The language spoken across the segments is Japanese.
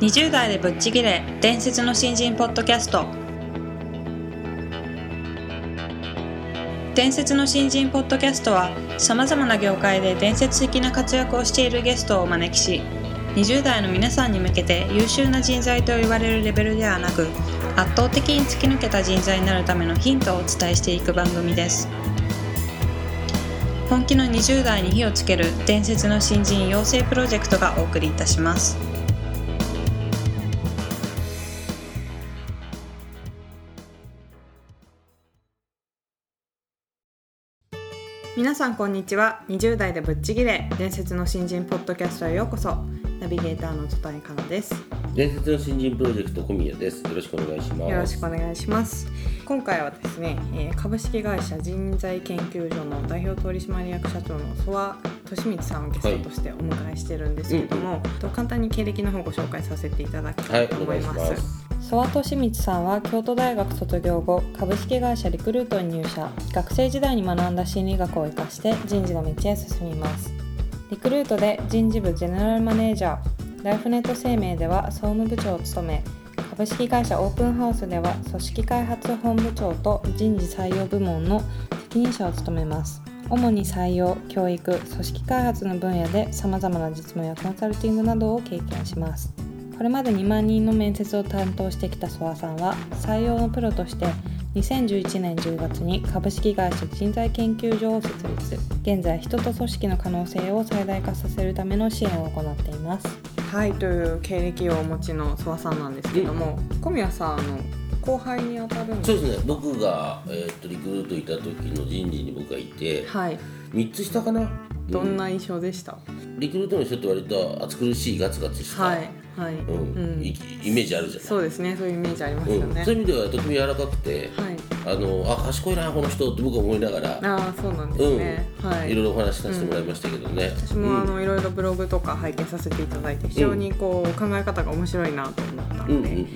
20代でぶっちぎれ伝説の新人ポッドキャスト。伝説の新人ポッドキャストはさまざまな業界で伝説的な活躍をしているゲストをお招きし20代の皆さんに向けて優秀な人材と言われるレベルではなく圧倒的に突き抜けた人材になるためのヒントをお伝えしていく番組です。本気の20代に火をつける伝説の新人養成プロジェクトがお送りいたします。皆さんこんにちは20代でぶっちぎれ伝説の新人ポッドキャストへようこそナビゲーターの戸谷香奈です伝説の新人プロジェクト小宮です。よろしくお願いします。よろしくお願いします今回はですね、えー株式会社人材研究所の代表取締役社長の曽我利光さんをゲストとしてお迎えしてるんですけども、と簡単に経歴の方をご紹介させていただきたはいい、と思います。ます。曽我利光さんは京都大学卒業後株式会社リクルートに入社。学生時代に学んだ心理学を生かして人事の道へ進みます。リクルートで人事部ジェネラルマネージャー。ライフネット生命では総務部長を務め株式会社オープンハウスでは組織開発本部長と人事採用部門の責任者を務めます。主に採用教育組織開発の分野でさまざまな実務やコンサルティングなどを経験します。これまで2万人の面接を担当してきた曽我さんは採用のプロとして2011年10月に株式会社人材研究所を設立。現在人と組織の可能性を最大化させるための支援を行っています。はいという経歴をお持ちの曽我さんなんですけども、小宮さんの後輩にあたるんそうですね。僕がえーっとリクルートいた時の人事に僕がいて、はい。三つ下かな？どんな印象でした、リクルートの人って割と暑苦しいガツガツした、はいはい、イメージあるじゃない？そうですね。そういうイメージありますようん。ね、そういう意味ではとても柔らかくて、はい。あのあ賢いなこの人って僕は思いながら、ああそうなんですね、はい。いろいろお話しさせてもらいましたけどね。私もあのいろいろブログとか拝見させていただいて非常にこう考え方が面白いなと思ったので、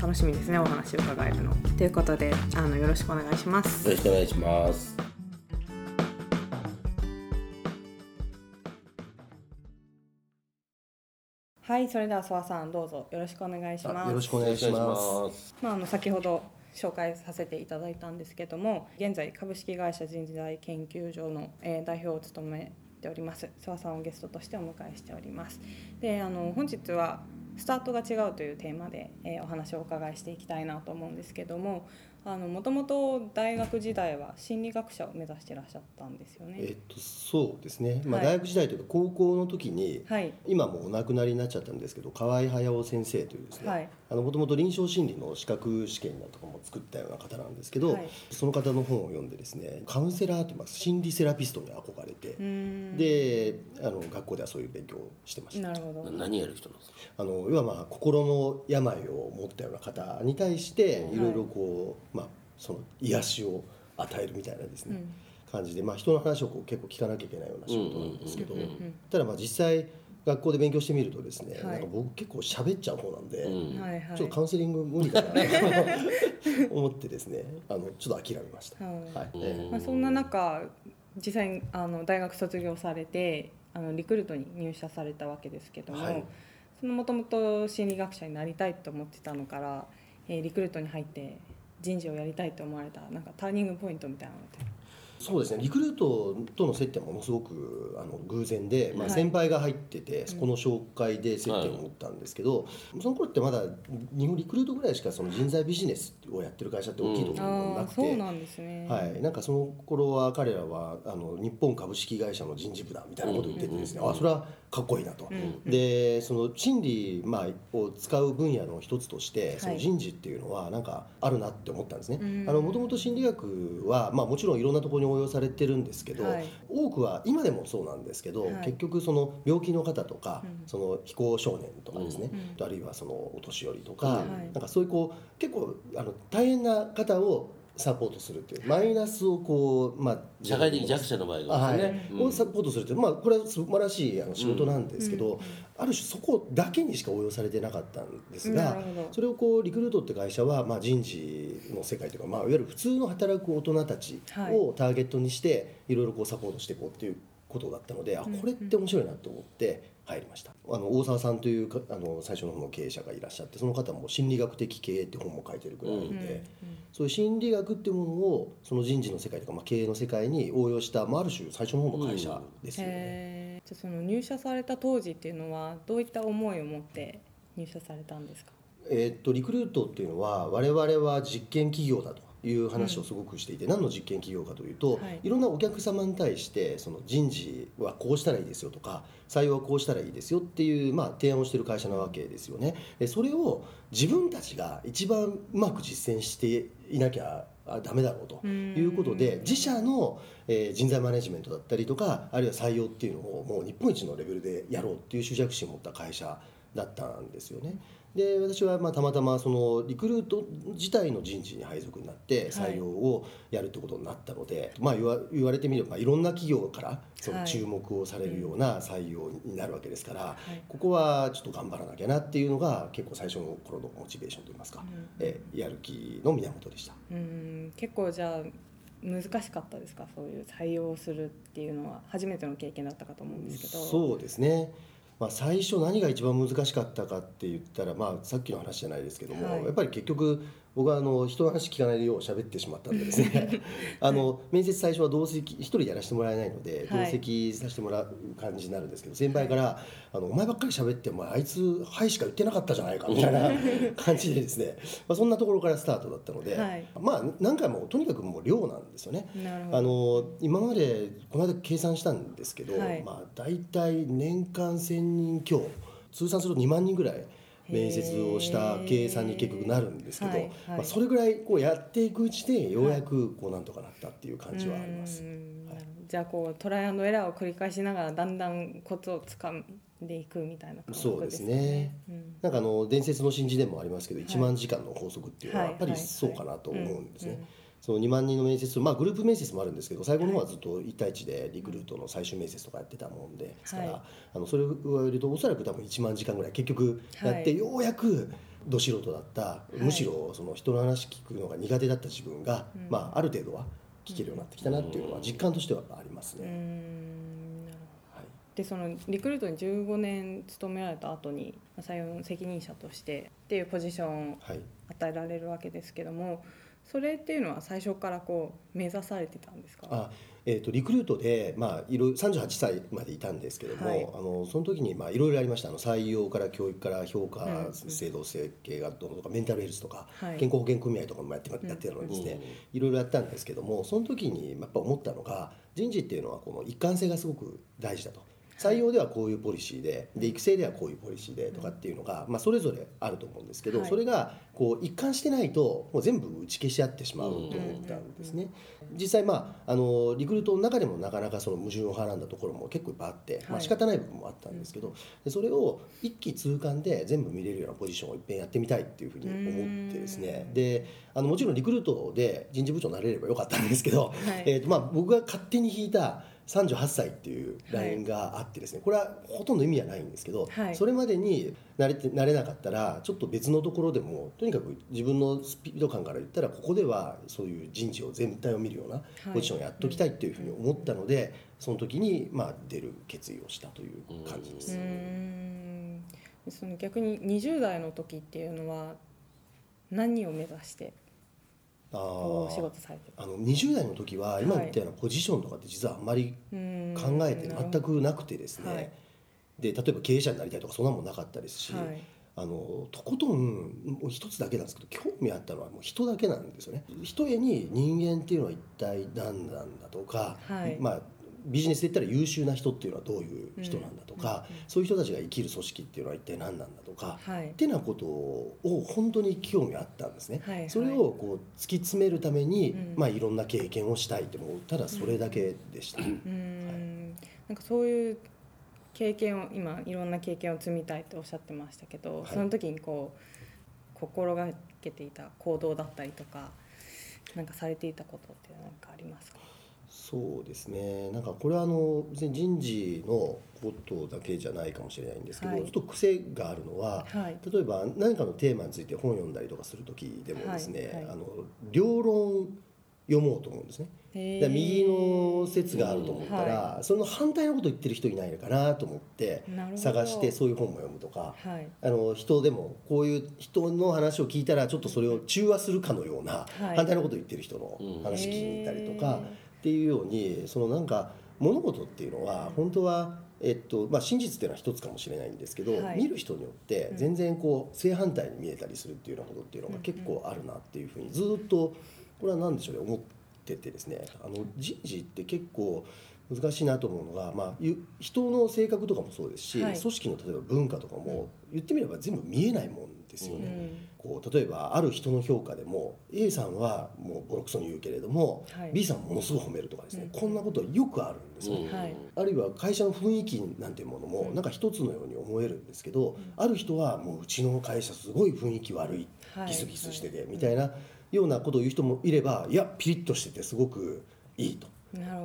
楽しみですね。お話を伺えるの。ということであのよろしくお願いします。よ。ろしくお願いします。はいそれでは諏訪さんどうぞよろしくお願いします。よろしくお願いします。す。まあ、あの先ほど紹介させていただいたんですけども現在株式会社人材研究所の、えー代表を務めております諏訪さんをゲストとしてお迎えしておりますであの本日はスタートが違うというテーマで、えーお話をお伺いしていきたいなと思うんですけどももともと大学時代は心理学者を目指していらっしゃったんですよね。えっとそうですね。まあはい大学時代というか高校の時に、はい今もうお亡くなりになっちゃったんですけど、河合駿先生というですね。はいもともと臨床心理の資格試験だとかも作ったような方なんですけど、はい。その方の本を読んでですね、カウンセラーといいます心理セラピストに憧れてで、あの学校ではそういう勉強をしてました。なるほど。何やる人なんですか？あの要はまあ心の病を持ったような方に対してい。いろいろこう、まあその癒しを与えるみたいなですね、うん。感じで、まあ、人の話をこう結構聞かなきゃいけないような仕事なんですけど、ただまあ実際学校で勉強してみるとですね、はい。なんか僕結構喋っちゃう方なんで、うん。はいはい。ちょっとカウンセリング無理かなと 思ってですねあのちょっと諦めました。はい。まあ、そんな中実際にあの大学卒業されてあのリクルートに入社されたわけですけども、はい。そのもともと心理学者になりたいと思ってたのから、えーリクルートに入って人事をやりたいと思われたなんかターニングポイントみたいなのってそうですね。リクルートとの接点はものすごくあの偶然で、まあ、はい。先輩が入ってて、そこの紹介で接点を持ったんですけど、その頃ってまだ日本リクルートぐらいしかその人材ビジネスをやってる会社って大きいところもなくて、そうなんですね。はい、なんかその頃は彼らはあの日本株式会社の人事部だみたいなことを言っててですね、あそれはかっこいいなと、うん。でその心理、まあ、を使う分野の一つとしてそはい。の人事っていうのはなんかあるなって思ったんですね。うん。もともと心理学は、まあ、もちろんいろんなところに応用されてるんですけど、はい。多くは今でもそうなんですけど、はい。結局その病気の方とか、うん。その非行少年とかですね、うん。あるいはそのお年寄りとか、はい。なんかそういうこう結構あの大変な方をサポートするっていう。マイナスをこう、まあ、社会的弱者の場合あはいはですね、うん。をサポートするっていう。まあこれは素晴らしいあの仕事なんですけど、うん。ある種そこだけにしか応用されてなかったんですながそれをこうリクルートって会社は、まあ、人事の世界というか、まあ、いわゆる普通の働く大人たちはい。をターゲットにしていろいろこうサポートしていこうっていうことだったので、あこれって面白いなと思って入りました。あの大沢さんというかあの最初の方の経営者がいらっしゃってその方も心理学的経営って本も書いてるぐらいで、そういう心理学っていうものをその人事の世界とか、まあ、経営の世界に応用した、まあ、ある種最初の方の会社ですよね。じゃあその入社された当時っていうのはどういった思いを持って入社されたんですか？えーっとリクルートっていうのは我々は実験企業だという話をすごくしていて、何の実験企業かというと、はいい、ろんなお客様に対してその人事はこうしたらいいですよとか採用はこうしたらいいですよっていう、まあ、提案をしている会社なわけですよね。でそれを自分たちが一番うまく実践していなきゃあダメだろうということで自社の、えー人材マネジメントだったりとかあるいは採用っていうのをもう日本一のレベルでやろうっていう執着心を持った会社だったんですよね。で私はまあたまたまそのリクルート自体の人事に配属になって採用をやるってことになったので、まあ言わ言われてみればいろんな企業からそのはい。注目をされるような採用になるわけですから、い。ここはちょっと頑張らなきゃなっていうのが結構最初の頃のモチベーションといいますか、えやる気の源でした。うん。結構じゃあ難しかったですか？そういう採用するっていうのは初めての経験だったかと思うんですけど。そうですね、まあ、最初何が一番難しかったかって言ったら、まあ、さっきの話じゃないですけども、はい。やっぱり結局僕はあの人の話聞かないでよう喋ってしまったんでですね。あの面接最初は同席一人やらせてもらえないのではい。同席させてもらう感じになるんですけど、先輩から「あのお前ばっかり喋ってお前あいつ「はい」しか言ってなかったじゃないかみたいな 感じでですね、まあ、そんなところからスタートだったので、はい。まあ何回もとにかくもう量なんですよね。あの今までこの間計算したんですけど、はい。まあ、大体年間1,000人強通算すると2万人ぐらい面接をした経営さんに結局なるんですけど、はいはい。まあ、それぐらいこうやっていくうちでようやくこうなんとかなったっていう感じはあります。うんなるほどじゃあこうトライアンドエラーを繰り返しながらだんだんコツをつかんでいくみたいな感覚そうですね。うん。なんかあの伝説の新人でもありますけど、1万時間の法則っていうのははいやっぱりそうかなと思うんですね。はいはいその2万人の面接まあグループ面接もあるんですけど最後の方はずっと1対1でリクルートの最終面接とかやってたもんでですから、はいあのそれを言われるとおそらく多分1万時間ぐらい。結局やって、はいようやくど素人だった、い。むしろその人の話聞くのが苦手だった自分が、まあ、ある程度は聞けるようになってきたなっていうのは実感としてはありますうね。はい。でそのリクルートに15年勤められた後にまあ採用の責任者としてっていうポジションをはい。与えられるわけですけどもそれっていうのは最初からこう目指されてたんですか？あえー、とリクルートで、まあ、いろいろ38歳までいたんですけども、はい。あのその時にまあいろいろありました。あの採用から教育から評価うん制度設計がどうのとかメンタルヘルスとか、はい。健康保険組合とかもやってやってたのにですね、いろいろやったんですけどもその時にやっぱ思ったのが人事っていうのはこの一貫性がすごく大事だと。採用ではこういうポリシーでで育成ではこういうポリシーでとかっていうのが、まあ、それぞれあると思うんですけど、はい。それがこう一貫してないともう全部打ち消し合ってしまうと思ったんですね。実際まああのリクルートの中でもなかなかその矛盾をはらんだところも結構いっぱい。あって、まあはい仕方ない部分もあったんですけど、でそれを一気通貫で全部見れるようなポジションをいっぺんやってみたいっていうふうに思ってですね。であのもちろんリクルートで人事部長になれればよかったんですけど、はい。えーとまあ、僕が勝手に引いた38歳っていうラインがあってですね、これはほとんど意味はないんですけど、はい。それまでに慣れて慣れなかったらちょっと別のところでもとにかく自分のスピード感から言ったらここではそういう人事を全体を見るようなポジションをやっときたいっていうふうに思ったので、その時にまあ出る決意をしたという感じです。うーん。その逆に20代の時っていうのは何を目指してあこう仕ー事されてあの20代の時は今言ったようなポジションとかって実はあんまり考えて全くなくてですね、はい。で例えば経営者になりたいとかそんなもんなかったですし、はい。あのとことんもう一つだけなんですけど興味あったのはもう人だけなんですよね。ひとえに人間っていうのは一体何なんだとか、はい。まあビジネスで言ったら優秀な人っていうのはどういう人なんだとか、そういう人たちが生きる組織っていうのは一体何なんだとか、はい。ってなことを本当に興味あったんですね。はいはい。それをこう突き詰めるために、うん。まあいろんな経験をしたいってもうただそれだけでした。うーんなんかそういう経験を今いろんな経験を積みたいっておっしゃってましたけど、はい。その時にこう心がけていた行動だったりとかなんかされていたことって何かありますか？そうですね。なんかこれはあの別に人事のことだけじゃないかもしれないんですけど、はい。ちょっと癖があるのは、はい。例えば何かのテーマについて本を読んだりとかする時でもですね、はいはい。あの両論読もうと思うんですね。右の説があると思ったら、はその反対のこと言ってる人いないのかなと思って探してそういう本も読むとか、はい。あの人でもこういう人の話を聞いたらちょっとそれを中和するかのようなはい。反対のことを言ってる人の話聞きに行ったりとかっていうようにそのなんか物事っていうのは本当はえっとまあ、真実っていうのは一つかもしれないんですけど、はい。見る人によって全然こう正反対に見えたりするっていうようなことっていうのがうん結構あるなっていうふうにずっとこれは何でしょうね思っててですねあの人事って結構難しいなと思うのが、まあ、ゆ人の性格とかもそうですし、はい。組織の例えば文化とかも言ってみれば全部見えないもんですよね。うん。こう例えばある人の評価でも A さんはもうボロクソに言うけれども、はい。B さんものすごい褒めるとかですね、うん。こんなことはよくあるんですよ。うん。はい。あるいは会社の雰囲気なんていうものもうん。なんか一つのように思えるんですけど、ある人はもううちの会社すごい雰囲気悪い、はい。ギスギスしててはい。みたいなようなことを言う人もいればいやピリッとしててすごくいいと。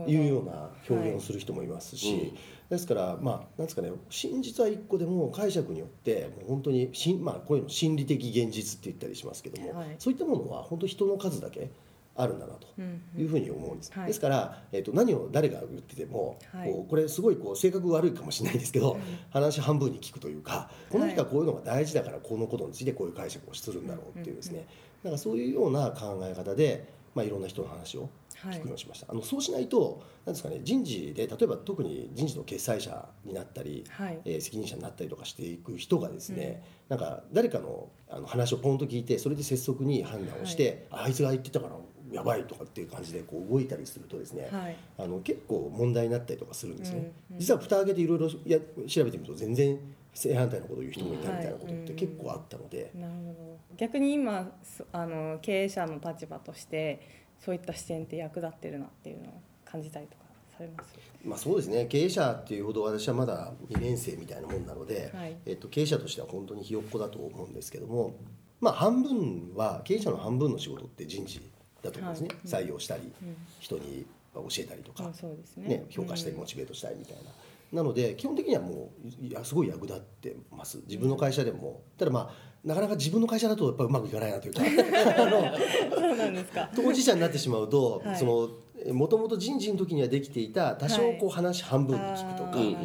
いうような表現をする人もいますし、はい。うんですからまあなんですかね真実は一個でも解釈によってもう本当にしん、まあ、こういうの心理的現実って言ったりしますけども、はい。そういったものは本当人の数だけあるんだなとうんいうふうに思うんです、はい。ですから、えー、と何を誰が言ってても、はい。こうこれすごいこう性格悪いかもしれないですけど、話半分に聞くというかこの人はこういうのが大事だからこのことについてこういう解釈をするんだろうっていうですね、なんかそういうような考え方で、まあ、いろんな人の話をはい。聞くようにしました、あのそうしないとなんですかね人事で例えば特に人事の決裁者になったり、はい。えー責任者になったりとかしていく人がですね、なんか誰かのあの話をポンと聞いてそれで拙速に判断をして、あいつが言ってたからやばいとかっていう感じでこう動いたりするとですね、はい。あの結構問題になったりとかするんですね、うんうん。実は蓋開けていろいろや調べてみると全然正反対のことを言う人もいたみたいなことっはいて結構あったので、なるほど。逆に今そあの経営者の立場としてそういった視点って役立ってるなっていうのを感じたりとかされます？まあ、そうですね。経営者っていうほど私はまだ2年生みたいなもんなので、はい。えっと、経営者としては本当にひよっこだと思うんですけども、まあ、半分は経営者の半分の仕事って人事だと思うんですね、はい。採用したり、うん。人に教えたりとか、うんそうですね。ね、評価したりモチベートしたりみたいな。なので基本的にはもういやすごい役立ってます。自分の会社でも、ただまあなかなか自分の会社だとやっぱうまくいかないなというか。あ のそうなんですか。当事者になってしまうと、はい。そのもともと人事の時にはできていた多少こうはい。話半分に聞くとか、あーなんてい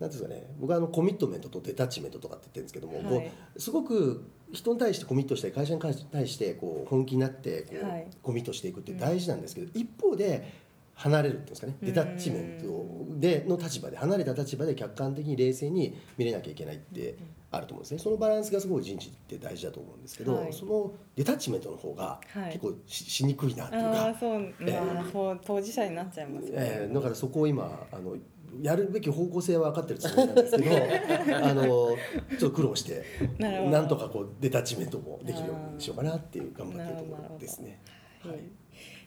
うんですかね。僕はあのコミットメントとデタッチメントとかって言ってるんですけども、はい。こうすごく人に対してコミットしたり会社に対してこう本気になってこう、はい。コミットしていくって大事なんですけど、一方で離れるっていうんですかね。デタッチメントでの立場で離れた立場で客観的に冷静に見れなきゃいけないってあると思うんですね。そのバランスがすごい人事って大事だと思うんですけど、はい。そのデタッチメントの方がはい。結構し,、しにくいなっていうか。ああそうまあそう当事者になっちゃいますよね。えーだからそこを今あのやるべき方向性は分かってるつもりなんですけど あのちょっと苦労してなんとかこうデタッチメントもできるようにしようかなっていう頑張ってるところですね。はい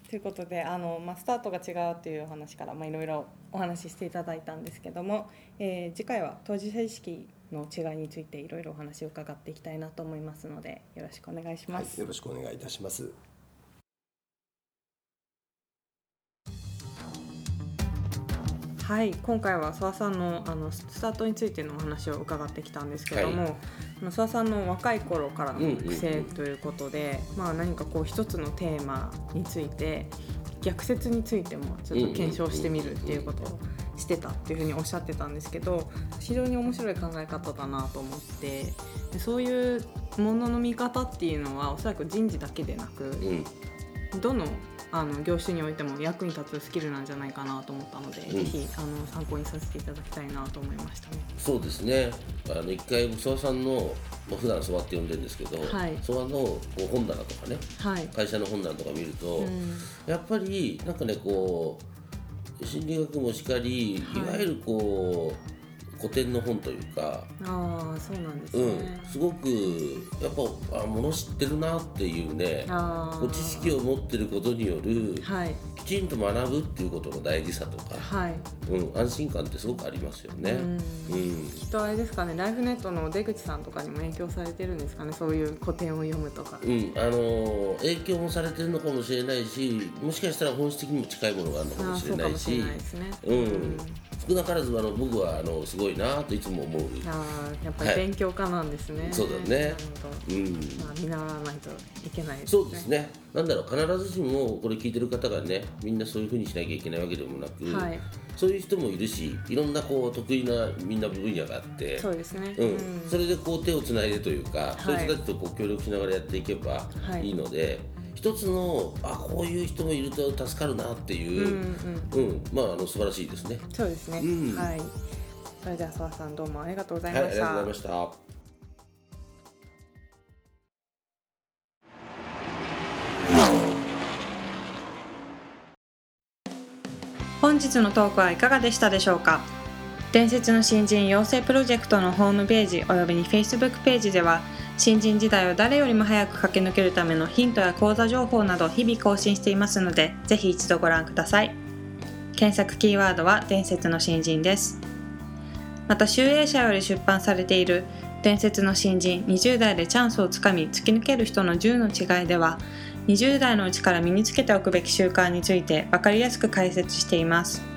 ということであの、まあ、スタートが違うという話から、まあ、いろいろお話ししていただいたんですけども、えー次回は当事者意識の違いについていろいろお話を伺っていきたいなと思いますのでよろしくお願いしはい、よろしくお願いいたします。はい、今回は諏訪さんのあのスタートについてのお話を伺ってきたんですけども、はい。諏訪さんの若い頃からのうんうんうん癖ということで、まあ、何かこう一つのテーマについて逆説についてもちょっと検証してみるっていうことをしてたっていうふうにおっしゃってたんですけど非常に面白い考え方だなと思ってでそういうものの見方っていうのはおそらく人事だけでなくうん。どのあの業種においても役に立つスキルなんじゃないかなと思ったので、ん。ぜひあの参考にさせていただきたいなと思いました。ね。そうですね。あの一回諏訪さんの、まあ、普段諏訪って呼んでるんですけど、はい。諏訪のこう本棚とかねはい、会社の本棚とか見ると、うん。やっぱりなんかねこう心理学もしかり、はい。い、わゆるこう古典の本というか、ああそうなんですうねん、。すごくやっぱあ物知ってるなっていうねこう知識を持ってることによるはいきちんと学ぶっていうことの大事さとか、はい。うん、安心感ってすごくありますよね。うんうんきっとあれですかねライフネットの出口さんとかにも影響されてるんですかねそういう古典を読むとか。うん、あの影響もされてるのかもしれないしもしかしたら本質的にも近いものがあるのかもしれあーそうかないしもしれないですね。うん少なからずあの僕はあのすごいなといつも思う。あーやっぱり勉強家なんですね、そうだね。うん。まあ見習わないといけないですね。そうですね。なんだろう必ずしもこれ聞いてる方がねみんなそういうふうにしなきゃいけないわけでもなく、はい。そういう人もいるしいろんなこう得意なみんな分野があってそうですね。うん。それでこう手をつないでというか、い。そういう人たちとこう協力しながらやっていけばはい。いいので、一つのあこういう人もいると助かるなっていうう、んうんうん。まああの素晴らしいですね。そうですね、うん。はい。それでは澤さんどうもありがとうございはい、あました、りがとうございました。本日のトークはいかがでしたでしょうか？伝説の新人養成プロジェクトのホームページおよびに Facebook ページでは新人時代を誰よりも早く駆け抜けるためのヒントや講座情報など日々更新していますのでぜひ一度ご覧ください。検索キーワードは伝説の新人です。また集英社より出版されている伝説の新人20代でチャンスをつかみ突き抜ける人の10の違いでは20代のうちから身につけておくべき習慣について分かりやすく解説しています。